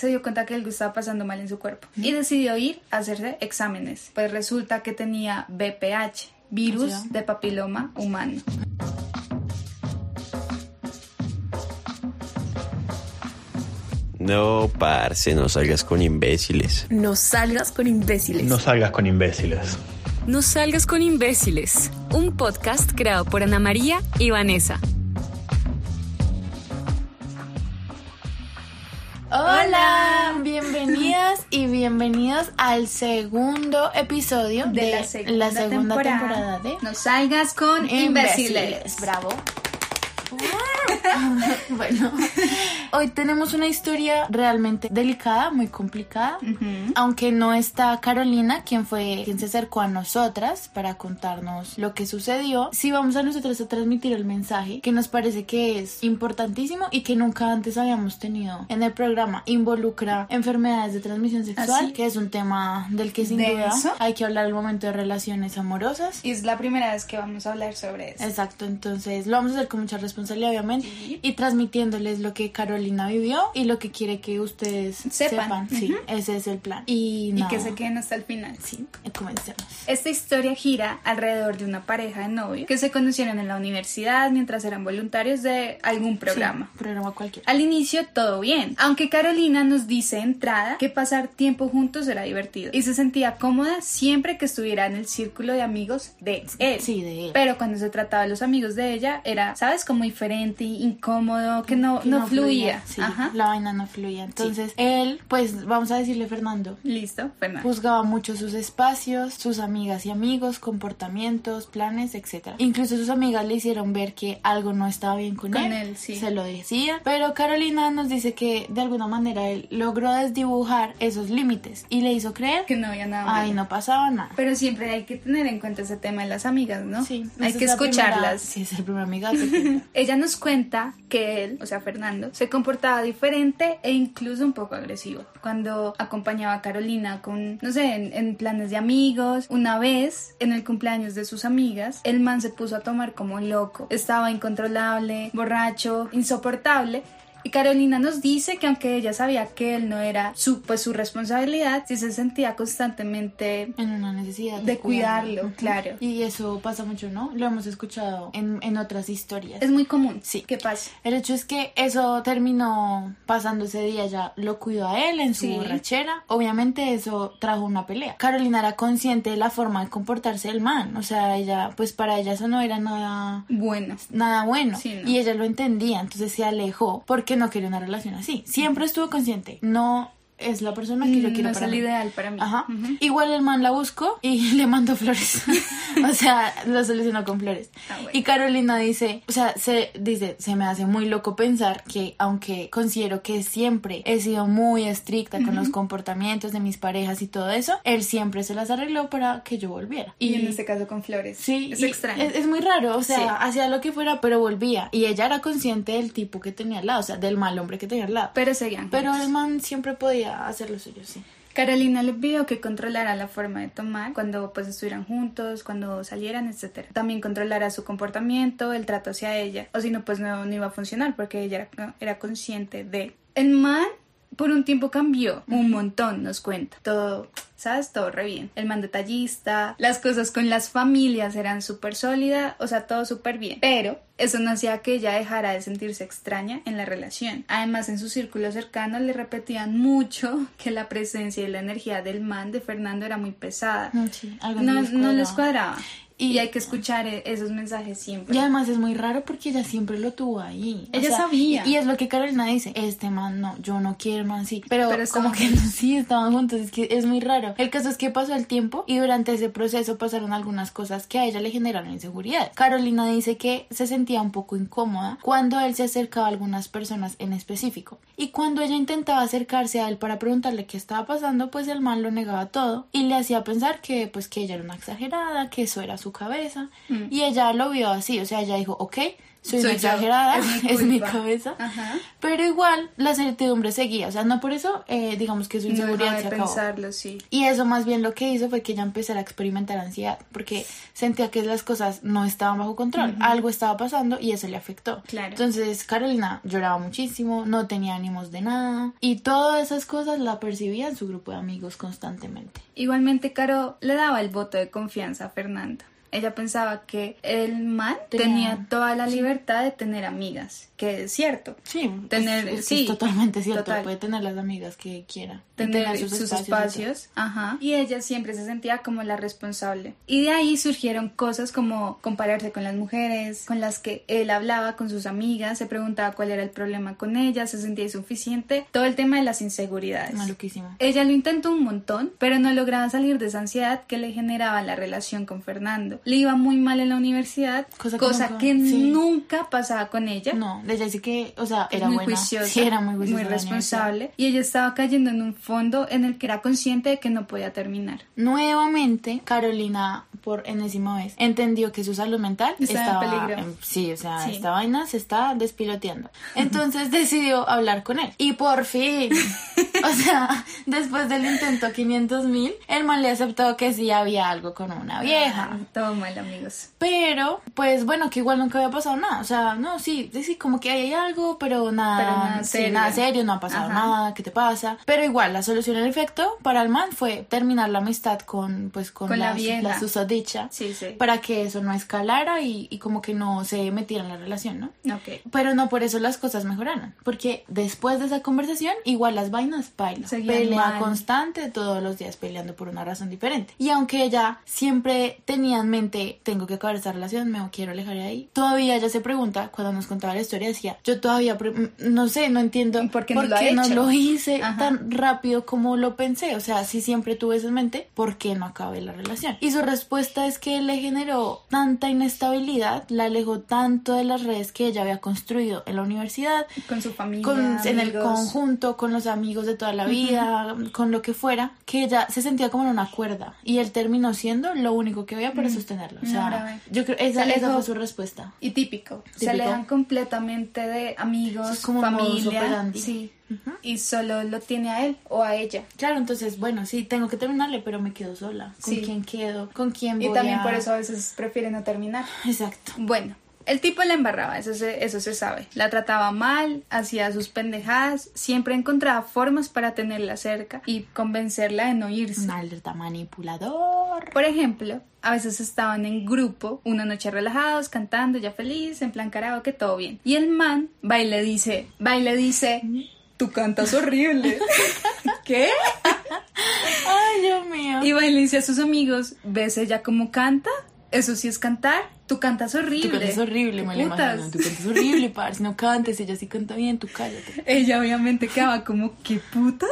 se dio cuenta que algo estaba pasando mal en su cuerpo y decidió ir a hacerse exámenes. Pues resulta que tenía BPH, virus de papiloma humano. No, parce, no salgas con imbéciles. No salgas con imbéciles. No salgas con imbéciles. No salgas con imbéciles. Un podcast creado por Ana María y Vanessa. Hola, bienvenidas y bienvenidos al segundo episodio de, De la segunda, segunda temporada, temporada, de No salgas con imbéciles. Bravo. bueno, hoy tenemos una historia realmente delicada, muy complicada. Aunque no está Carolina, quien fue quien se acercó a nosotras para contarnos lo que sucedió, sí vamos a nosotras a transmitir el mensaje que nos parece que es importantísimo y que nunca antes habíamos tenido en el programa. Involucra enfermedades de transmisión sexual, sí? que es un tema del que sin duda hay que hablar al momento de relaciones amorosas. Y es la primera vez que vamos a hablar sobre eso. Exacto, entonces lo vamos a hacer con mucha responsabilidad, obviamente, y transmitiéndoles lo que Carolina vivió y lo que quiere que ustedes Sepan. sepan. Sí, ese es el plan. Y, Y nada. que se queden hasta el final. Sí, comencemos. Esta historia gira alrededor de una pareja de novios que se conocieron en la universidad mientras eran voluntarios de algún programa. Sí, programa cualquiera. Al inicio todo bien, aunque Carolina nos dice de entrada que pasar tiempo juntos era divertido y se sentía cómoda siempre que estuviera en el círculo de amigos de él. Sí, de él. Pero cuando se trataba de los amigos de ella era, ¿sabes? Como diferente, incómodo, que no, Que no, fluía. Sí, Ajá. la vaina no fluía. Entonces, él, pues vamos a decirle Fernando, Listo, Fernando. Juzgaba mucho sus espacios, sus amigas y amigos, comportamientos, planes, etc. Incluso sus amigas le hicieron ver que algo no estaba bien con, Con él. él, sí. Se lo decía. Pero Carolina nos dice que de alguna manera él logró desdibujar esos límites y le hizo creer que no había nada Ay, malo. no pasaba nada. Pero siempre hay que tener en cuenta ese tema de las amigas, ¿no? Sí, hay que es la primera- escucharlas. sí, es el primer amiga. Ella nos cuenta que él, o sea, Fernando, se comportaba diferente e incluso un poco agresivo. Cuando acompañaba a Carolina con, no sé, en, planes de amigos, una vez, en el cumpleaños de sus amigas, el man se puso a tomar como loco. Estaba incontrolable, borracho, insoportable. Y Carolina nos dice que aunque ella sabía que él no era su, pues, su responsabilidad, sí se sentía constantemente en una necesidad de cuidarlo, Ujú. claro. Y eso pasa mucho, ¿no? Lo hemos escuchado en, en otras historias. Es muy común. Sí. ¿Qué pasa? El hecho es que eso terminó pasando ese día, ya lo cuidó a él en su Sí. borrachera. Obviamente eso trajo una pelea. Carolina era consciente de la forma de comportarse del man, o sea, ella, pues para ella eso no era nada, Bueno. nada bueno. Sí, ¿no? Y ella lo entendía, entonces se alejó porque no quería una relación así. Siempre estuvo consciente, no es la persona que yo Mm, quiero no es para el mí. ideal para mí. Ajá. Igual el man la buscó y le mandó flores. o sea, lo solucionó con flores. Ah, bueno. Y Carolina dice, o sea, se dice, se me hace muy loco pensar que aunque considero que siempre he sido muy estricta con los comportamientos de mis parejas y todo eso, él siempre se las arregló para que yo volviera. Y, en este caso con flores. Sí, es y extraño. Es, es muy raro, o sea, Sí. hacía lo que fuera, pero volvía. Y ella era consciente del tipo que tenía al lado, o sea, del mal hombre que tenía al lado. Pero seguían. Pero el man siempre podía hacer lo suyo, sí. Carolina le pidió que controlara la forma de tomar cuando pues estuvieran juntos, cuando salieran, etcétera. También controlara su comportamiento, el trato hacia ella. O si no, pues no, no iba a funcionar porque ella era, era consciente de... El man por un tiempo cambió un montón, nos cuenta. Todo, ¿sabes? Todo re bien. El man detallista, las cosas con las familias eran súper sólidas, o sea, todo súper bien. Pero eso no hacía que ella dejara de sentirse extraña en la relación. Además, en su círculo cercano le repetían mucho que la presencia y la energía del man de Fernando era muy pesada. Mm, sí, algo no, no les no les cuadraba. Y, hay que escuchar e- esos mensajes siempre. Y además es muy raro porque ella siempre lo tuvo ahí. O Ella sabía. Y, y es lo que Carolina dice, este man no, yo no quiero man sí. Pero, Pero como que no, sí, estaban juntos, es que es muy raro. El caso es que pasó el tiempo y durante ese proceso pasaron algunas cosas que a ella le generaron inseguridad. Carolina dice que se sentía un poco incómoda cuando él se acercaba a algunas personas en específico. Y cuando ella intentaba acercarse a él para preguntarle qué estaba pasando, pues el man lo negaba todo y le hacía pensar que pues que ella era una exagerada, que eso era su cabeza. Mm. Y ella lo vio así, o sea, ella dijo, ok, soy, Soy exagerada, es mi es mi cabeza. Ajá. Pero igual la certidumbre seguía, o sea, no por eso, eh, digamos que su No inseguridad se de acabó. pensarlo, sí. Y eso más bien lo que hizo fue que ella empezara a experimentar ansiedad, porque sentía que las cosas no estaban bajo control, algo estaba pasando y eso le afectó. Claro. Entonces Carolina lloraba muchísimo, no tenía ánimos de nada y todas esas cosas la percibía en su grupo de amigos constantemente. Igualmente, Caro le daba el voto de confianza a Fernanda. Ella pensaba que el man Tenía- tenía, toda la libertad de tener amigas, que es cierto. Sí, Tener- es, es- sí, es totalmente cierto, total. puede tener las amigas que quiera. y tener sus, y todo. espacios, ajá, y ella siempre se sentía como la responsable. Y de ahí surgieron cosas como compararse con las mujeres, con las que él hablaba con sus amigas, se preguntaba cuál era el problema con ellas, se sentía insuficiente, todo el tema de las inseguridades. Maluquísimo. Ella lo intentó un montón, pero no lograba salir de esa ansiedad que le generaba la relación con Fernando. Le iba muy mal en la universidad, Cosa cosa, que que, nunca- sí. nunca pasaba con ella. No, ella sí que, o sea, era muy buena. juiciosa, Sí, era muy juiciosa. la responsable y ella estaba cayendo en un fondo en el que era consciente de que no podía terminar. Nuevamente, Carolina, por enésima vez, entendió que su salud mental Estaba en peligro. sí, o sea, Sí. esta vaina se está despiloteando. Entonces decidió hablar con él. Y por fin, o sea, después del intento 500 mil, el man le aceptó que sí había algo con una vieja. Todo mal, amigos. Pero, pues bueno, que igual nunca había pasado nada. O sea, no, sí, sí, como que hay algo, pero nada, Pero nada sí, serio. nada serio, no ha pasado Ajá. nada, ¿qué te pasa? Pero igual, la solución en efecto para el man fue terminar la amistad con, pues, con, Con la la, vieja. la susodicha. Sí, sí. Para que eso no escalara y, y como que no se metiera en la relación, ¿no? Ok. Pero no por eso las cosas mejoraron. Porque después de esa conversación, igual las vainas bailan. Seguían Pelea mal. constante, todos los días peleando por una razón diferente. Y aunque ella siempre tenía en mente, tengo que acabar esta relación, me quiero alejar de ahí, todavía ella se pregunta, cuando nos contaba la historia, decía, yo todavía, mm, no sé, no entiendo ¿Y por qué no lo ha hecho? lo hice Ajá. tan rápido como lo pensé. O sea, si siempre tuve eso en mente, ¿por qué no acabé la relación? Y su respuesta es que le generó tanta inestabilidad, la alejó tanto de las redes que ella había construido en la universidad, Con su familia. con, en el conjunto, con los amigos de toda la vida, con lo que fuera, que ella se sentía como en una cuerda. Y él terminó siendo lo único que había para sostenerlo. O sea, grave. yo creo esa, Se esa fue su respuesta. Y típico. Se alejan completamente de amigos, es como familia. Sí. Y solo lo tiene a él o a ella. Claro, entonces, bueno, sí, tengo que terminarle, pero me quedo sola. ¿Con Sí. quién quedo? ¿Con quién voy Y también a- por eso a veces prefiere no terminar. Exacto. Bueno, el tipo la embarraba, eso se, eso se sabe. La trataba mal, hacía sus pendejadas, siempre encontraba formas para tenerla cerca y convencerla de no irse. Un alerta manipulador. Por ejemplo, a veces estaban en grupo, una noche relajados, cantando, ya feliz, en plan karaoke, todo bien. Y el man va y le dice, va y le dice, tú cantas horrible. ¿Qué? Ay, Dios mío. Y va y le dice a sus amigos, ¿ves ella cómo canta? Eso sí es cantar, tú cantas horrible. Tú cantas horrible, me. Tú cantas horrible, parce. No cantes, ella sí canta bien, tú cállate. Ella obviamente quedaba como, ¿qué puta?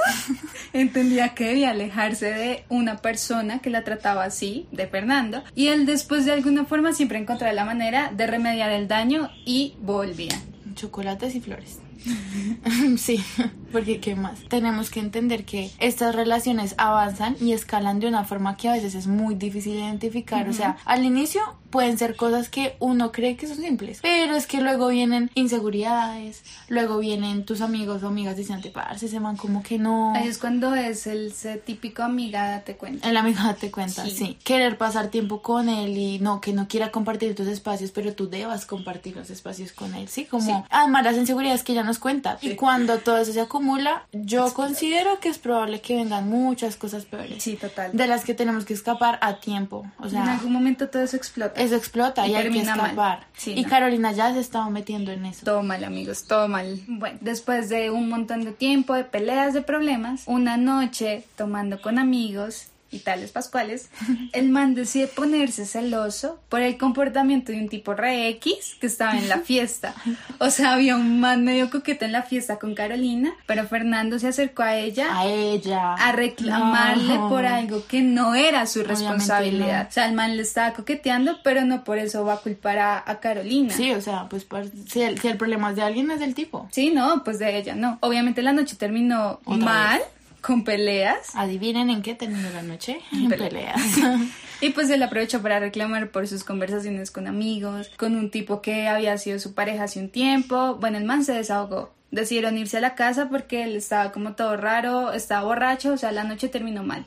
Entendía que debía alejarse de una persona que la trataba así, de Fernando, y él después de alguna forma siempre encontraba la manera de remediar el daño y volvía. Chocolates y flores. sí, porque ¿qué más? Tenemos que entender que estas relaciones avanzan y escalan de una forma que a veces es muy difícil de identificar. O sea, al inicio pueden ser cosas que uno cree que son simples, pero es que luego vienen inseguridades, luego vienen tus amigos o amigas diciendo, parce, se man como que no. Ahí es cuando es el típico amiga, date cuenta. El amigo te cuenta, sí. Sí. Querer pasar tiempo con él y no, que no quiera compartir tus espacios, pero tú debas compartir los espacios con él, ¿sí? Como, Sí. además las inseguridades que ella nos cuenta. Y cuando todo eso se acumula, yo considero que es probable que vengan muchas cosas peores. Sí, total. De las que tenemos que escapar a tiempo. O en sea, algún momento todo eso explota. Eso explota y, Y hay que termina mal. escapar. Sí, y no. Carolina ya se estaba metiendo en eso. Todo mal, amigos, todo mal. Bueno, después de un montón de tiempo, de peleas, de problemas, una noche tomando con amigos y tales pascuales, el man decide ponerse celoso por el comportamiento de un tipo re X que estaba en la fiesta. O sea, había un man medio coqueto en la fiesta con Carolina, pero Fernando se acercó a ella A ella. a reclamarle No. por algo que no era su responsabilidad. no. O sea, el man le estaba coqueteando, pero no por eso va a culpar a, a Carolina. Sí, o sea, pues por- si, el, si el problema es de alguien, es del tipo. Sí, no, pues de ella no. Obviamente la noche terminó mal, con peleas. Adivinen en qué terminó la noche. En peleas. Y pues él aprovechó para reclamar por sus conversaciones con amigos, con un tipo que había sido su pareja hace un tiempo. Bueno, el man se desahogó. Decidieron irse a la casa porque él estaba como todo raro, estaba borracho, o sea, la noche terminó mal,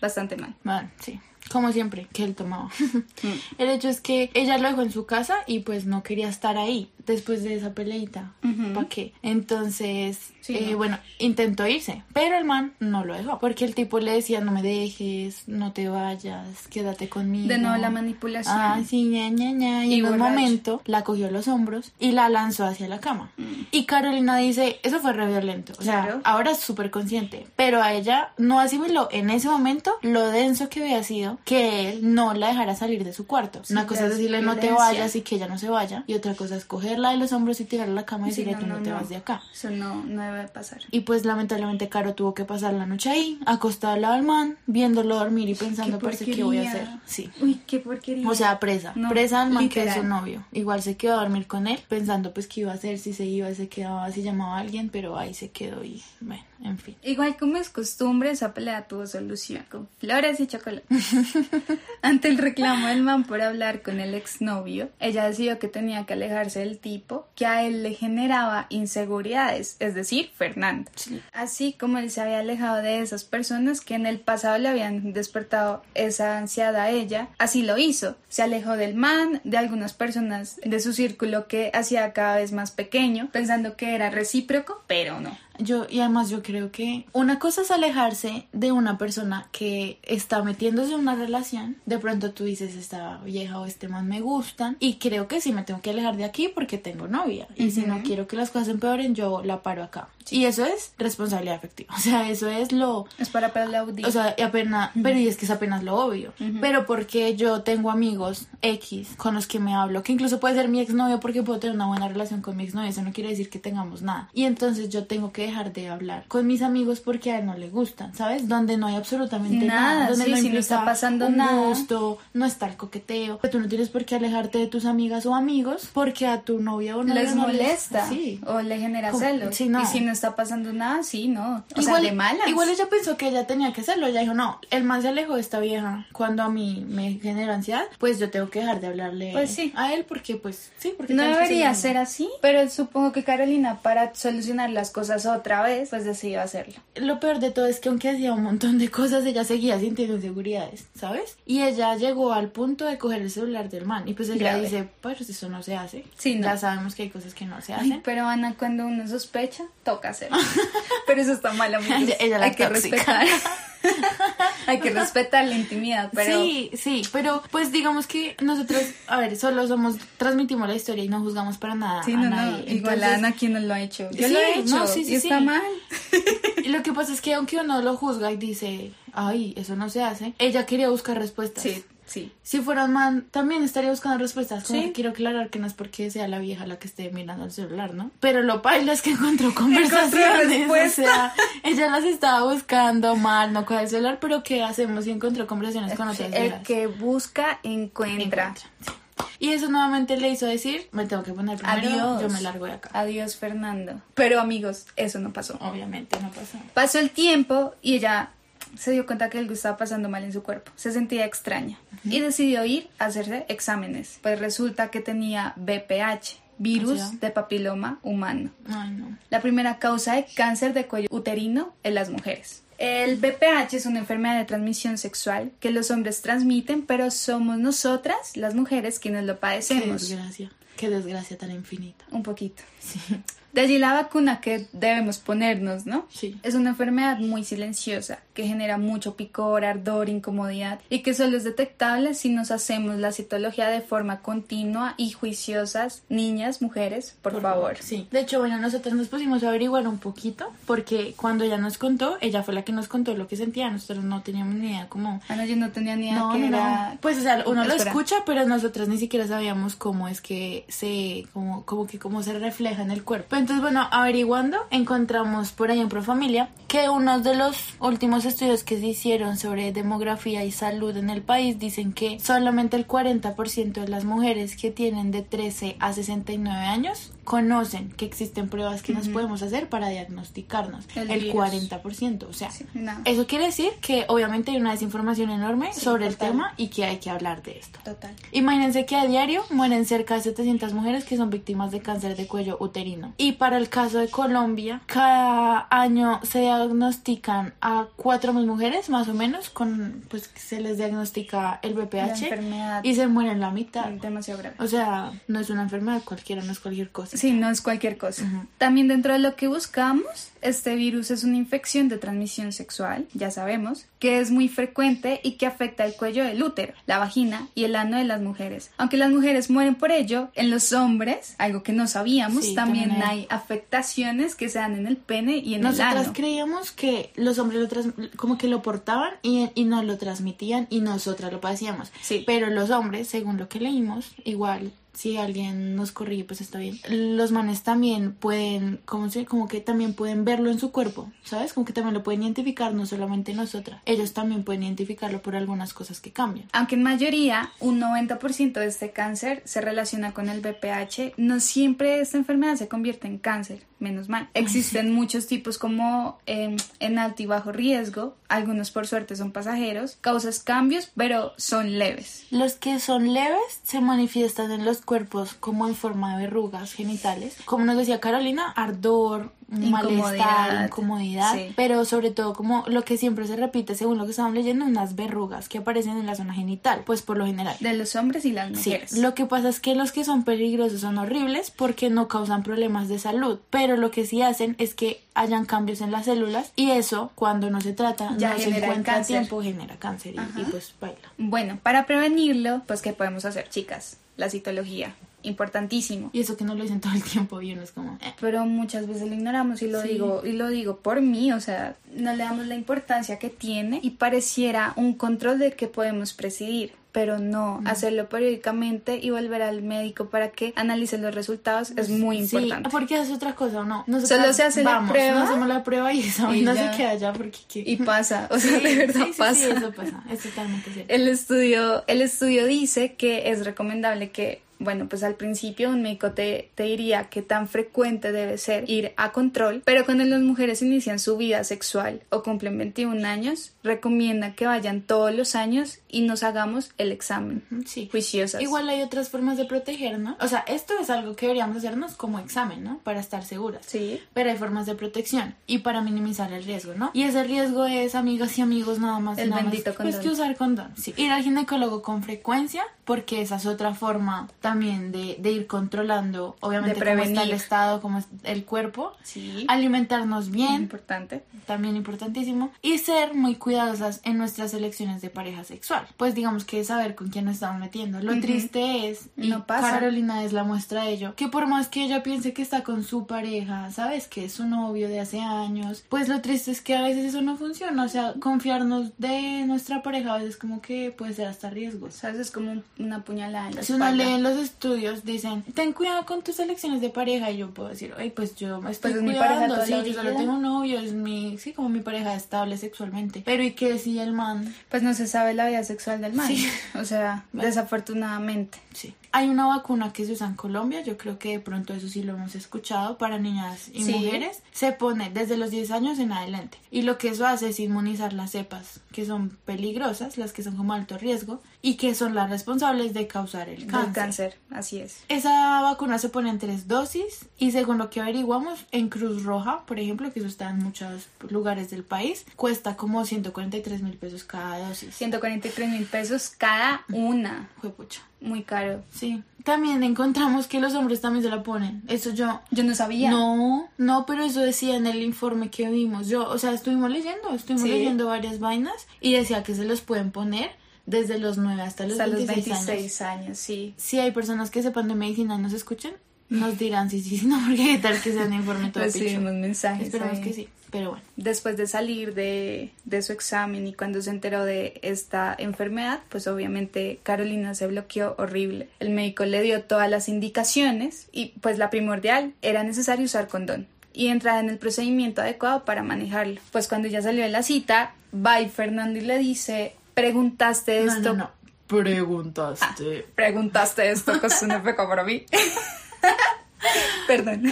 bastante mal. Bueno, sí. Como siempre, que él tomaba. El hecho es que ella lo dejó en su casa y pues no quería estar ahí después de esa peleita. ¿Para qué? Entonces, Sí, eh, no. bueno, intentó irse, pero el man no lo dejó. Porque el tipo le decía, no me dejes, no te vayas, quédate conmigo. De nuevo la manipulación. Ah, sí, ña, ña, ña. Y, Y en un borracho. momento la cogió a los hombros y la lanzó hacia la cama. Y Carolina dice, eso fue re violento. O sea, Mm. Claro. ahora es súper consciente. Pero a ella no asimiló en ese momento lo denso que había sido que él no la dejara salir de su cuarto. Sí, Una cosa es decirle no te vayas y que ella no se vaya. Y otra cosa es cogerla de los hombros y tirarla a la cama y Sí, decirle tú no, te vas de acá. Eso no, no debe pasar. Y pues lamentablemente Caro tuvo que pasar la noche ahí, acostada al lado del man, viéndolo dormir y pensando, Qué parce, ¿qué voy a hacer? Sí. Uy, qué porquería. O sea, presa. No, presa al man que es literal. su novio. Igual se quedó a dormir con él, pensando pues qué iba a hacer, si se iba, se quedaba, si llamaba a alguien, pero ahí se quedó y bueno, en fin. Igual como es costumbre, esa pelea tuvo solución con flores y chocolate. Ante el reclamo del man por hablar con el exnovio, ella decidió que tenía que alejarse del tipo que a él le generaba inseguridades, es decir, Fernando. Así como él se había alejado de esas personas que en el pasado le habían despertado esa ansiedad a ella, así lo hizo. Se alejó del man, de algunas personas de su círculo que hacía cada vez más pequeño, pensando que era recíproco, pero no. Yo, y además yo creo que una cosa es alejarse de una persona que está metiéndose en una relación. De pronto tú dices, esta vieja o este man me gustan. Y creo que sí me tengo que alejar de aquí porque tengo novia. Y si no quiero que las cosas empeoren, yo la paro acá. Y eso es responsabilidad afectiva. O sea, eso es lo... Es para aplaudir. O sea, y apenas, pero y es que es apenas lo obvio. Pero porque yo tengo amigos X con los que me hablo, que incluso puede ser mi exnovio porque puedo tener una buena relación con mi exnovio, eso no quiere decir que tengamos nada. Y entonces yo tengo que dejar de hablar con mis amigos porque a él no le gustan, ¿sabes? Donde no hay absolutamente nada, Nada, donde sí, no si no está pasando un nada. gusto, no está el coqueteo. Tú no tienes por qué alejarte de tus amigas o amigos porque a tu novia o novio les no molesta Sí. o le genera celos. sí, no. Y si no está pasando nada, sí, no. O igual, sea, de malas. igual ella pensó que ella tenía que hacerlo. Ella dijo, no, el man se alejó de esta vieja cuando a mí me genera ansiedad, pues yo tengo que dejar de hablarle Pues sí. a él porque pues sí, porque no debería ser así, pero supongo que Carolina para solucionar las cosas otra vez, pues decidió hacerlo. Lo peor de todo es que aunque hacía un montón de cosas, ella seguía sintiendo inseguridades, ¿sabes? Y ella llegó al punto de coger el celular del man. Y pues ella Grave. dice, pues eso no se hace. Sí, no. Ya sabemos que hay cosas que no se Ay, hacen. pero Ana, cuando uno sospecha, toca hacerlo. pero eso está mal, amigos. Ella- ella la Hay que respetar. Hay que respetar la intimidad, pero Sí, sí, pero pues digamos que nosotros, a ver, solo somos, transmitimos la historia y no juzgamos para nada Sí, a no, no. nadie. Igual Entonces, Ana, ¿quién no lo ha hecho? Yo Sí, lo he hecho. no, sí, y está mal. Lo que pasa es que aunque uno lo juzga y dice, ay, eso no se hace, ella quería buscar respuestas. Sí, sí. Si fuera un man, también estaría buscando respuestas. Como Sí. que quiero aclarar que no es porque sea la vieja la que esté mirando el celular, ¿no? Pero lo paila es que encontró conversaciones. o respuesta. sea, ella las estaba buscando mal, no con el celular, pero ¿qué hacemos si encontró conversaciones con otras El viejas? que busca, encuentra. Encuentra, sí. Y eso nuevamente le hizo decir, me tengo que poner primero, Adiós. yo me largo de acá. Adiós, Fernando. Pero amigos, eso no pasó. Obviamente no pasó. Pasó el tiempo y ella se dio cuenta que algo estaba pasando mal en su cuerpo. Se sentía extraña y decidió ir a hacerse exámenes. Pues resulta que tenía BPH, virus sea. de papiloma humano. Ay, no. La primera causa de cáncer de cuello uterino en las mujeres. El BPH es una enfermedad de transmisión sexual que los hombres transmiten, pero somos nosotras, las mujeres, quienes lo Qué padecemos. desgracia. Qué desgracia tan infinita. Un poquito. Sí. De allí la vacuna que debemos ponernos, ¿no? Sí. Es una enfermedad muy silenciosa que genera mucho picor, ardor, incomodidad y que solo es detectable si nos hacemos la citología de forma continua y juiciosas. Niñas, mujeres, por, favor. Sí. De hecho, bueno, nosotros nos pusimos a averiguar un poquito porque cuando ella nos contó, ella fue la que nos contó lo que sentía. Nosotros no teníamos ni idea cómo. Ah, no, yo no tenía ni idea No, que no, era... no. Pues, o sea, uno lo Espera. escucha, pero nosotros ni siquiera sabíamos cómo es que se, como, como que cómo se refleja en el cuerpo. Entonces, bueno, averiguando, encontramos por ahí en Profamilia que uno de los últimos estudios que se hicieron sobre demografía y salud en el país dicen que solamente el 40% de las mujeres que tienen de 13 a 69 años conocen que existen pruebas que nos podemos hacer para diagnosticarnos. El, El virus. 40%. O sea, Sí, no. eso quiere decir que obviamente hay una desinformación enorme Sí, sobre total. el tema y que hay que hablar de esto. Total. Imagínense que a diario mueren cerca de 700 mujeres que son víctimas de cáncer de cuello uterino. Y para el caso de Colombia, cada año se diagnostican a 4.000 mujeres más o menos con pues se les diagnostica el La BPH enfermedad y se mueren la mitad. demasiado grave. O sea, no es una enfermedad cualquiera, no es cualquier cosa. Sí, no es cualquier cosa. También dentro de lo que buscamos, este virus es una infección de transmisión sexual, ya sabemos, que es muy frecuente y que afecta el cuello del útero, la vagina y el ano de las mujeres. Aunque las mujeres mueren por ello, en los hombres, algo que no sabíamos, Sí, también, también hay hay. afectaciones que se dan en el pene y en el Nosotras ano. creíamos que los hombres lo tras- como que lo portaban y, y nos lo transmitían y nosotras lo padecíamos. Sí. Pero los hombres, según lo que leímos, igual si alguien nos corrige, pues está bien. Los manes también pueden, como, como que también pueden verlo en su cuerpo, ¿sabes? Como que también lo pueden identificar, no solamente nosotras. Ellos también pueden identificarlo por algunas cosas que cambian. Aunque en mayoría, un 90% de este cáncer se relaciona con el BPH, no siempre esta enfermedad se convierte en cáncer, menos mal. Existen muchos tipos como eh, en alto y bajo riesgo, algunos por suerte son pasajeros, causas cambios, pero son leves. Los que son leves se manifiestan en los cuerpos como en forma de verrugas genitales. Como nos decía Carolina, ardor, malestar, Incomodidad. Sí. pero sobre todo como lo que siempre se repite según lo que estaban leyendo, unas verrugas que aparecen en la zona genital, pues por lo general. De los hombres y las Sí, mujeres. lo que pasa es que los que son peligrosos son horribles porque no causan problemas de salud, pero lo que sí hacen es que hayan cambios en las células y eso cuando no se trata, Ya no se encuentra a tiempo, genera cáncer y, y pues baila. Bueno, para prevenirlo, pues ¿qué podemos hacer, chicas? La citología, importantísimo. Y eso que no lo dicen todo el tiempo y uno es como... eh. pero muchas veces lo ignoramos y lo Sí. digo y lo digo por mí, o sea, no le damos la importancia que tiene y pareciera un control de que podemos presidir, pero no, hacerlo periódicamente y volver al médico para que analice los resultados es muy importante. Sí, porque es otra cosa, ¿o no? Nosotras Solo se hace la vamos, prueba. no hacemos la prueba y esa ya. se queda allá porque... ¿qué? Y pasa, o sea, Sí, de verdad sí, sí, pasa. Sí, eso pasa, es totalmente cierto. El estudio, el estudio dice que es recomendable que, bueno, pues al principio un médico te, te diría que tan frecuente debe ser ir a control, pero cuando las mujeres inician su vida sexual o cumplen 21 años, recomienda que vayan todos los años y nos hagamos el examen. Sí. Juiciosas. Igual hay otras formas de proteger, ¿no? O sea, esto es algo que deberíamos hacernos como examen, ¿no? Para estar seguras. Sí. Pero hay formas de protección y para minimizar el riesgo, ¿no? Y ese riesgo es, amigas y amigos, nada más. El nada más, bendito Pues condón. que usar condón. Sí. Ir al ginecólogo con frecuencia, porque esa es otra forma también de, de ir controlando, obviamente, cómo está el estado, cómo es el cuerpo. Sí. Alimentarnos bien, Importante. también importantísimo. Y ser muy cuidadosas en nuestras elecciones de pareja sexual. Pues digamos que saber con quién nos estamos metiendo. Lo triste es, y No pasa. Carolina es la muestra de ello, que por más que ella piense que está con su pareja, sabes que es su novio de hace años, pues lo triste es que a veces eso no funciona. O sea, confiarnos de nuestra pareja a veces como que puede ser hasta riesgos. ¿Sabes? Es como un- una puñalada en la Si uno lee en los estudios, dicen, ten cuidado con tus elecciones de pareja. Y yo puedo decir, ay, pues yo me estoy Pues es mi cuidando, sí, yo solo vida". tengo un novio, es mi, sí, como mi pareja estable sexualmente. Pero ¿y qué si el man? Pues no se sabe la vida sexual del man. Sí. O sea, desafortunadamente. Sí. Hay una vacuna que se usa en Colombia, yo creo que de pronto eso sí lo hemos escuchado, para niñas y Sí. mujeres. Se pone desde los 10 años en adelante. Y lo que eso hace es inmunizar las cepas que son peligrosas, las que son como alto riesgo, y que son las responsables de causar el cáncer. cáncer, así es. Esa vacuna se pone en tres dosis y según lo que averiguamos en Cruz Roja, por ejemplo, que eso está en muchos lugares del país, cuesta como 143 mil pesos cada dosis. 143 mil pesos cada una. Juepucha. Muy caro. Sí. También encontramos que los hombres también se la ponen. Eso yo... Yo no sabía. No, no, pero eso decía en el informe que vimos. Yo, o sea, estuvimos leyendo, estuvimos Sí. leyendo varias vainas y decía que se los pueden poner desde los 9 hasta los Hasta los 26, años. 26 años, sí. si hay personas que sepan de medicina y nos escuchen, nos dirán sí, sí, sí, no, porque qué tal que sea un informe todo Recibimos picho. mensajes. Ahí. que sí, pero bueno. Después de salir de, de su examen y cuando se enteró de esta enfermedad, pues obviamente Carolina se bloqueó horrible. El médico le dio todas las indicaciones y pues la primordial era necesario usar condón y entrar en el procedimiento adecuado para manejarlo. Pues cuando ya salió de la cita, va y Fernando y le dice, preguntaste No, esto. no, no. Preguntaste. Preguntaste esto, que es un efecto para mí. Perdón.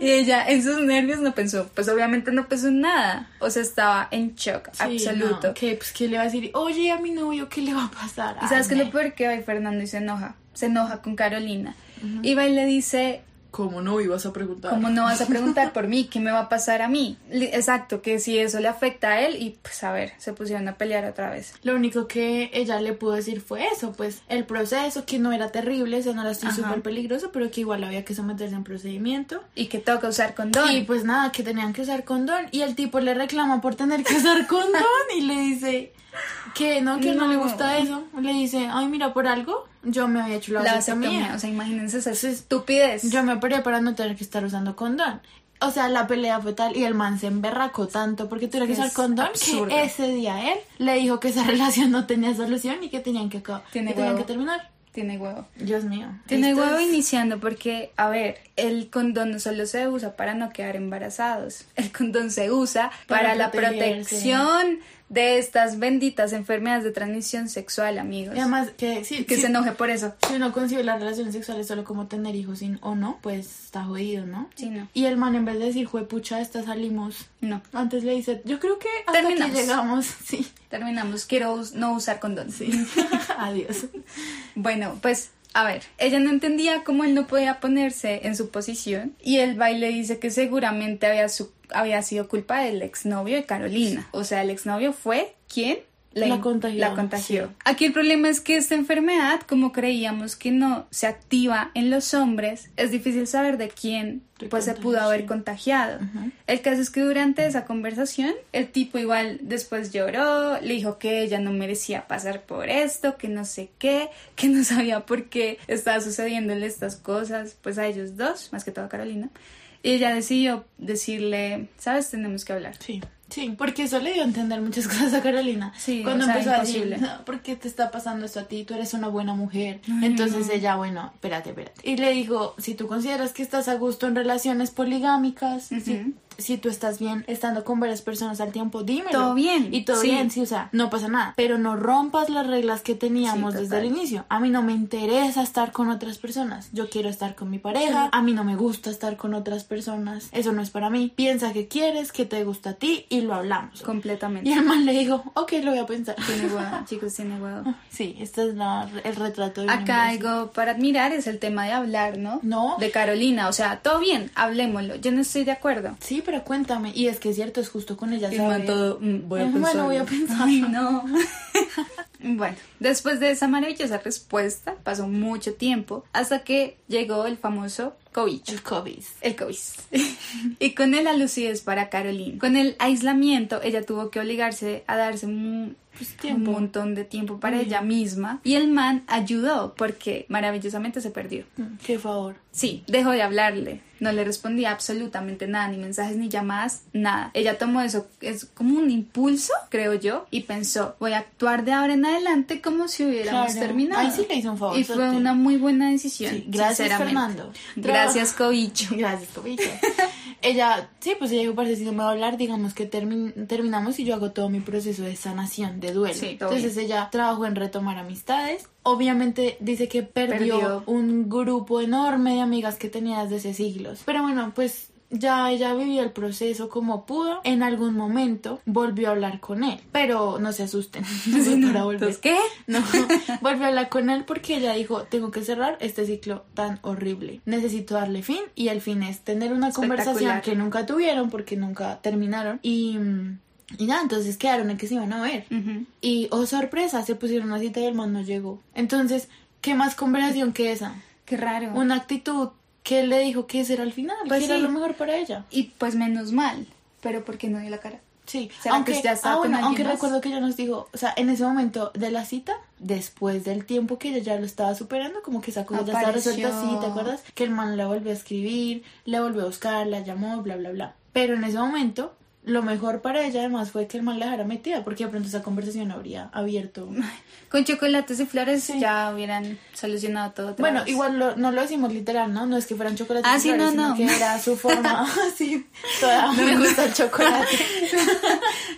Y ella en sus nervios no pensó, pues obviamente no pensó en nada. O sea, estaba en shock Sí, absoluto. no, ¿qué, pues, ¿qué le va a decir? Oye, a mi novio, ¿qué le va a pasar? Y sabes que lo peor que va y Fernando y se enoja. Se enoja con Carolina. Y va y le dice, ¿Cómo no ibas a preguntar? ¿cómo no vas a preguntar por mí? ¿Qué me va a pasar a mí? Exacto, que si eso le afecta a él y pues a ver, se pusieron a pelear otra vez. Lo único que ella le pudo decir fue eso, pues el proceso, que no era terrible, eso no era así súper peligroso, pero que igual había que someterse a un procedimiento. Y que toca usar condón. Y pues nada, que tenían que usar condón. Y el tipo le reclama por tener que usar condón y le dice que no, que no, le gusta eso. Le dice, ay, mira, por algo, yo me había hecho la, la vasectomía. O sea, imagínense esa estupidez. Yo me operé para no tener que estar usando condón. O sea, la pelea fue tal y el man se emberracó tanto porque tuviera que usar condón absurdo. que ese día él le dijo que esa relación no tenía solución y que tenían que, Tiene que, tenían que terminar. Tiene huevo. Dios mío. Tiene huevo iniciando porque, a ver, el condón no solo se usa para no quedar embarazados, el condón se usa para, Para la protección de estas benditas enfermedades de transmisión sexual, amigos. Y además que sí, que sí, se enoje por eso. si uno concibe las relaciones sexuales solo como tener hijos sin, o no, pues está jodido, ¿no? Sí, no. Y el man en vez de decir, juepucha, esta salimos. No. Antes le dice, yo creo que hasta aquí Terminamos. llegamos. Sí. Terminamos. Quiero us- no usar condón. Sí. Adiós. Bueno, pues a ver, ella no entendía cómo él no podía ponerse en su posición y el baile dice que seguramente había, su- había sido culpa del exnovio de Carolina. O sea, el exnovio fue quien La contagió, la contagió. sí. Aquí el problema es que esta enfermedad, como creíamos que no se activa en los hombres, es difícil saber de quién De pues se pudo haber sí. contagiado. El caso es que durante esa conversación, el tipo igual después lloró, le dijo que ella no merecía pasar por esto, que no sé qué, que no sabía por qué estaba sucediéndole estas cosas, pues a ellos dos, más que todo a Carolina. Y ella decidió decirle, sabes, tenemos que hablar. Sí, sí, porque eso le dio a entender muchas cosas a Carolina. Sí, Cuando o sea, empezó a decir, "No, ¿por qué te está pasando esto a ti? Tú eres una buena mujer. Entonces ella, bueno, espérate, espérate. Y le dijo, si tú consideras que estás a gusto en relaciones poligámicas, si, Ujú. si tú estás bien estando con varias personas al tiempo, dímelo. Todo bien, Y todo sí. bien, sí, o sea, no pasa nada. Pero no rompas las reglas que teníamos Sí, desde el inicio. A mí no me interesa estar con otras personas. Yo quiero estar con mi pareja. A mí no me gusta estar con otras personas. Eso no es para mí. Piensa que quieres, que te gusta a ti y lo hablamos. Completamente. Y el man le dijo, ok, lo voy a pensar. Tiene huevo, chicos, tiene huevo. Sí, este es la- el retrato de Acá algo para admirar es el tema de hablar, ¿no? No. De Carolina, o sea, todo bien, hablemoslo. Yo no estoy de acuerdo. Sí, pero cuéntame. Y es que es cierto, es justo con ella. Y ¿sabe? todo, "Mm, voy a Ajá, pensarlo". Bueno, voy a pensar. Ay, no. bueno, después de esa maravillosa respuesta, pasó mucho tiempo hasta que llegó el famoso COVID. El COVID. El COVID. y con el lucidez para Carolina. Con el aislamiento, ella tuvo que obligarse a darse un, Pues, un montón de tiempo para Mm. ella misma. Y el man ayudó porque maravillosamente se perdió. Mm, Qué favor. Sí, dejó de hablarle. No le respondía absolutamente nada, ni mensajes, ni llamadas, nada. Ella tomó eso, es como un impulso, creo yo, y pensó, voy a actuar de ahora en adelante como si hubiéramos Claro. terminado. Ay, sí le hizo un favor, Y fue una muy buena decisión. Sí, gracias, sinceramente. Fernando. Gracias, Cobicho. Gracias, Cobicho. ella, sí, pues ella dijo, parece si no me va a hablar, digamos que termin- terminamos y yo hago todo mi proceso de sanación, de duelo. Sí, Entonces ella trabajó en retomar amistades. Obviamente dice que perdió, Perdió. un grupo enorme de amigas que tenía desde hace siglos. Pero bueno, pues ya ella vivió el proceso como pudo. En algún momento volvió a hablar con él. Pero no se asusten. No volver. Entonces, ¿qué? No, volvió a hablar con él porque ella dijo, tengo que cerrar este ciclo tan horrible. Necesito darle fin y el fin es tener una conversación que nunca tuvieron porque nunca terminaron y, y nada, entonces quedaron en que se iban a ver. Y, oh sorpresa, se pusieron una cita y el man no llegó. Entonces, ¿qué más conversación que esa? Qué raro. Una actitud que él le dijo que ese era el final, Pues que era sí. lo mejor para ella. Y pues menos mal, pero ¿por qué no dio la cara? Sí, ¿Será aunque, que ya estaba ah, bueno, aunque más? recuerdo que ella nos dijo, o sea, en ese momento de la cita, después del tiempo que ella ya lo estaba superando, como que esa cosa ya estaba Apareció. resuelta así, ¿te acuerdas? Que el man la volvió a escribir, la volvió a buscar, la llamó, bla, bla, bla. Pero en ese momento, lo mejor para ella además fue que el man la dejara metida, porque de pronto esa conversación habría abierto. Con chocolates y flores Sí. ya hubieran solucionado todo. Bueno, vez. igual lo- no lo decimos literal, ¿no? No es que fueran chocolates, Ah, y sí, flores, no, sino no. que era su forma así, toda me gusta el chocolate.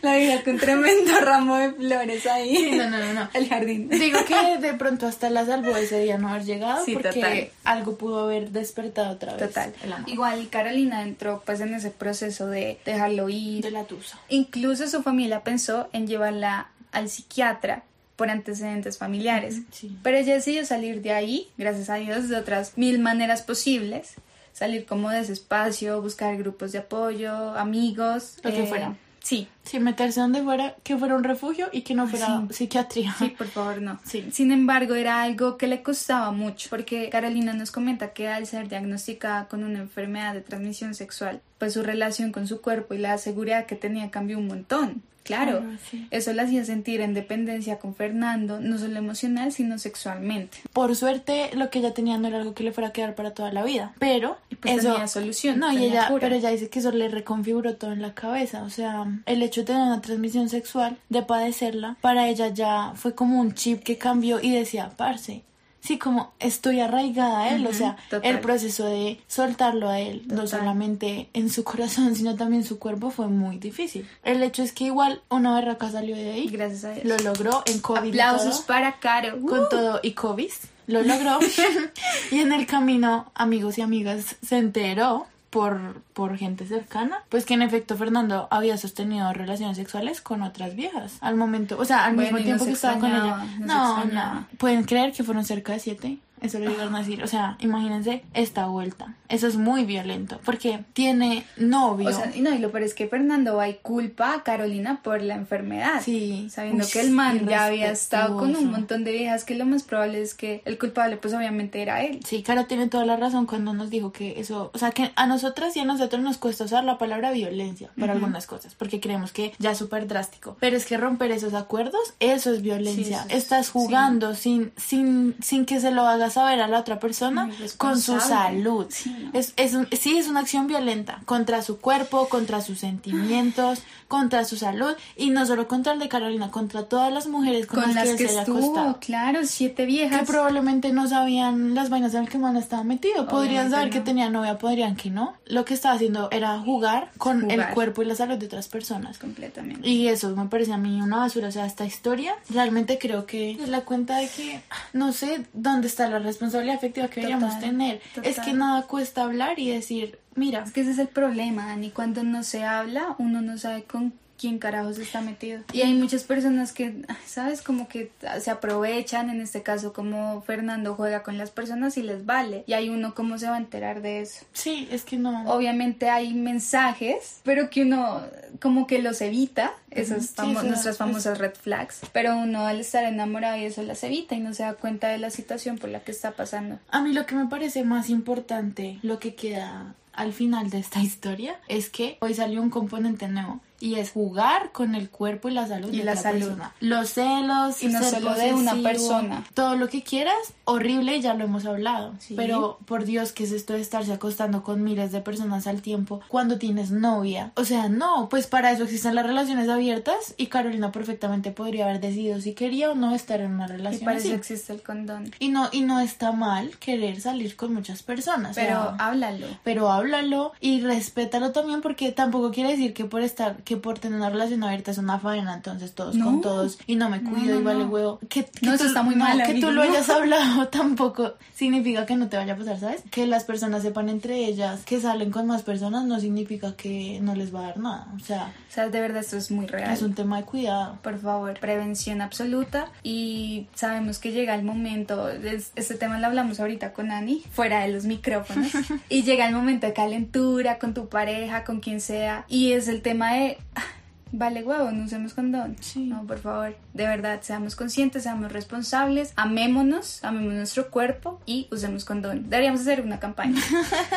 La veía con tremendo ramo de flores ahí. Sí, no, no, no, no. El jardín. Digo que de pronto hasta la salvó ese día no haber llegado porque total. algo pudo haber despertado otra vez. Total. Igual Carolina entró pues en ese proceso de dejarlo ir. De la tusa. Incluso su familia pensó en llevarla al psiquiatra por antecedentes familiares. sí. Pero ella decidió salir de ahí, gracias a Dios, de otras mil maneras posibles. Salir como de ese espacio, buscar grupos de apoyo, amigos. Lo que fuera. Sí, Sí, meterse donde fuera, que fuera un refugio y que no fuera Sí. psiquiatría. Sí, por favor, no. Sí. Sin embargo, era algo que le costaba mucho, porque Carolina nos comenta que al ser diagnosticada con una enfermedad de transmisión sexual, pues su relación con su cuerpo y la seguridad que tenía cambió un montón. Claro, sí. eso la hacía sentir en dependencia con Fernando, no solo emocional, sino sexualmente. Por suerte, lo que ella tenía no era algo que le fuera a quedar para toda la vida. Pero pues eso tenía solución, No, y ella, cura. pero ella dice que eso le reconfiguró todo en la cabeza. O sea, el hecho de tener una transmisión sexual, de padecerla, para ella ya fue como un chip que cambió y decía, parce. Sí, como estoy arraigada a él, o sea, total. el proceso de soltarlo a él, no solamente en su corazón, sino también en su cuerpo, fue muy difícil. El hecho es que igual una berraca salió de ahí, Gracias a Dios. lo logró en COVID. Aplausos todo para Caro. con Uh. todo y COVID, lo logró. y en el camino, amigos y amigas, se enteró por, por gente cercana, pues que en efecto Fernando había sostenido relaciones sexuales con otras viejas. Al momento, o sea, al Bueno, mismo tiempo no que estaba con ella. no no. Pueden creer que fueron cerca de siete. Eso lo llegaron a decir. O sea, imagínense esta vuelta. Eso es muy violento. Porque tiene novio. O sea, y no, y lo peor es que Fernando va y culpa a Carolina por la enfermedad. Sí. Sabiendo Uy, que el man ya había estado con un montón de viejas, que lo más probable es que el culpable, pues obviamente era él. Sí, Caro tiene toda la razón cuando nos dijo que eso, o sea, que a nosotras y a nosotros nos cuesta usar la palabra violencia para algunas cosas, porque creemos que ya es súper drástico. Pero es que romper esos acuerdos, eso es violencia. Sí, eso es- Estás jugando sin, sin, sin que se lo hagas saber a la otra persona con su salud. Sí, ¿no? es, es sí, es una acción violenta contra su cuerpo, contra sus sentimientos, contra su salud y no solo contra el de Carolina, contra todas las mujeres con, Con las, las que, que se estuvo, acostado claro, siete que viejas. probablemente no sabían las vainas en las que man estaba metido. Podrían Obviamente saber no. que tenía novia, podrían que no. Lo que estaba haciendo era jugar con el Jugar. cuerpo y la salud de otras personas. Completamente. Y eso me parece a mí una basura. O sea, esta historia realmente creo que es la cuenta de que no sé dónde está la responsabilidad afectiva que deberíamos Total, tener. Es que nada cuesta hablar y decir, mira, Es que ese es el problema, Dani. Cuando no se habla, uno no sabe con quién carajos está metido. Y hay muchas personas que, ¿sabes? Como que se aprovechan, en este caso como Fernando juega con las personas y les vale. Y hay uno cómo se va a enterar de eso. sí, es que no. Obviamente hay mensajes, pero que uno como que los evita, esas famo- sí, nuestras es- famosas red flags, pero uno al estar enamorado y eso las evita y no se da cuenta de la situación por la que está pasando. A mí lo que me parece más importante, lo que queda al final de esta historia, es que hoy salió un componente nuevo y es jugar con el cuerpo y la salud Y de la salud. persona. Los celos, Y no solo de una persona. Todo lo que quieras, horrible, ya lo hemos hablado. Sí. Pero por Dios, que es esto de estarse acostando con miles de personas al tiempo cuando tienes novia? O sea, no, pues para eso existen las relaciones abiertas y Carolina perfectamente podría haber decidido si quería o no estar en una Y relación para así. eso existe el condón. Y no, y no está mal querer salir con muchas personas. o Pero sea, háblalo. pero háblalo y respétalo también porque tampoco quiere decir que por estar, que por tener una relación abierta es una faena, entonces todos No. con todos y no me cuido no, y vale huevo. Que, que No, eso tú- está muy mal, Que tú lo hayas hablado tampoco significa que no te vaya a pasar, ¿sabes? Que las personas sepan entre ellas que salen con más personas no significa que no les va a dar nada. O sea, O sea, de verdad esto es muy real. es un tema de cuidado. Por favor, prevención absoluta y sabemos que llega el momento, es- este tema lo hablamos ahorita con Ani, fuera de los micrófonos, y llega el momento de calentura con tu pareja, con quien sea, y es el tema de, vale huevo, no usemos condón. Sí. No, por favor, de verdad, seamos conscientes, seamos responsables, amémonos, amemos nuestro cuerpo y usemos condón. Deberíamos hacer una campaña.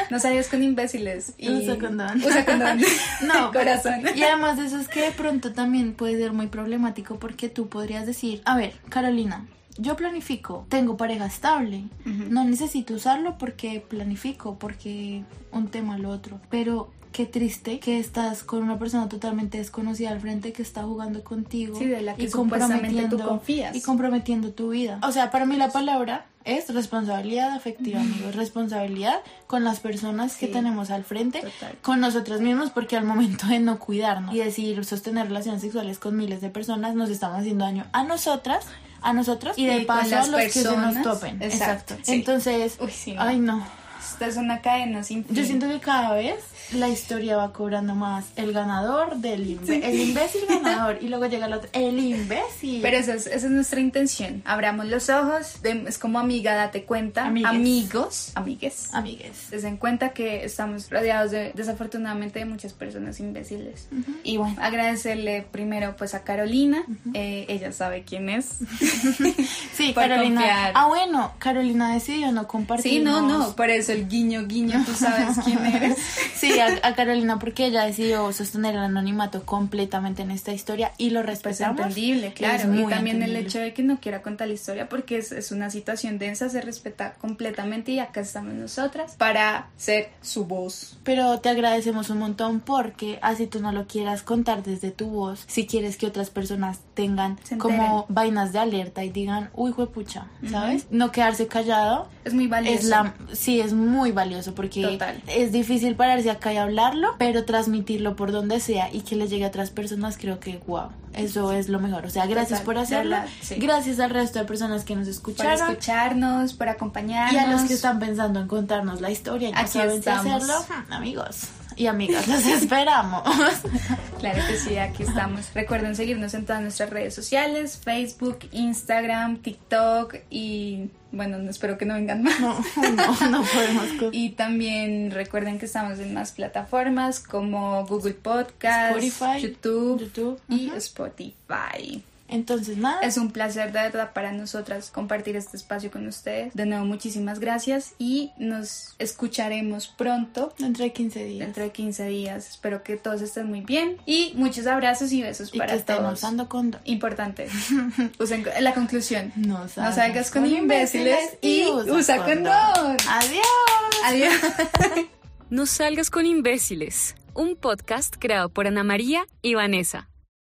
No salgas con imbéciles. Y... Usa condón. Usa condón. No, corazón. Y además de eso es que de pronto también puede ser muy problemático porque tú podrías decir, a ver, Carolina, yo planifico, tengo pareja estable, no necesito usarlo porque planifico, porque un tema lo otro, pero qué triste que estás con una persona totalmente desconocida al frente que está jugando contigo Sí, de la que y supuestamente tú comprometiendo- confías. y comprometiendo tu vida. O sea, para mí la palabra es responsabilidad afectiva, amigos. Responsabilidad con las personas que Sí. tenemos al frente, Total. con nosotros mismos, porque al momento de no cuidarnos y decidir sostener relaciones sexuales con miles de personas, nos estamos haciendo daño a nosotras, a nosotros y de paso a los que se nos topen. Exacto, sí. Entonces, Uy, sí, no. ay no. Esta es una cadena sin fin. Yo siento que cada vez la historia va cobrando más el ganador del imbécil. El imbécil ganador. Y luego llega el otro. El imbécil. Pero esa es, esa es nuestra intención. Abramos los ojos. de- es como amiga, date cuenta. Amigues. Amigos. Amigues. Amigues. Se den cuenta que estamos rodeados de, desafortunadamente, de muchas personas imbéciles. Y bueno, agradecerle primero pues a Carolina. Eh, ella sabe quién es. Sí, Carolina. confiar. Ah, bueno, Carolina decidió no compartir. Sí, no, no. Por eso el guiño, guiño, tú sabes quién eres. Sí, a, a Carolina porque ella decidió sostener el anonimato completamente en esta historia y lo Pues respetamos. entendible, Es claro. Y muy también el entendible. hecho de que no quiera contar la historia porque es, es una situación densa, se respeta completamente y acá estamos nosotras para ser su voz. Pero te agradecemos un montón porque así tú no lo quieras contar desde tu voz, si quieres que otras personas tengan como vainas de alerta y digan, uy, juepucha, ¿sabes? No quedarse callado. Es muy valioso. Es la, sí, es muy valioso porque Total. es difícil pararse acá y hablarlo, pero transmitirlo por donde sea y que le llegue a otras personas, creo que wow, eso es lo mejor. O sea, gracias Total, por hacerlo. verdad, sí. Gracias al resto de personas que nos por escucharon. escucharnos, por acompañarnos. Y a los que están pensando en contarnos la historia y no saben hacerlo, amigos y amigas, los esperamos. Claro que sí, aquí estamos. Recuerden seguirnos en todas nuestras redes sociales, Facebook, Instagram, TikTok y bueno, no- espero que no vengan más. No, no, no podemos. Y también recuerden que estamos en más plataformas como Google Podcast, Spotify, YouTube, YouTube, y Spotify. Entonces, nada. Es un placer de verdad para nosotras compartir este espacio con ustedes. De nuevo, muchísimas gracias y nos escucharemos pronto. Dentro de 15 días. Dentro de 15 días. Espero que todos estén muy bien. Y muchos abrazos y besos y para que estén todos. usando condón. Importante. Usen, la conclusión. No salgas, salgas con imbéciles y usa condón. Adiós. Adiós. No salgas con imbéciles. Un podcast creado por Ana María y Vanessa.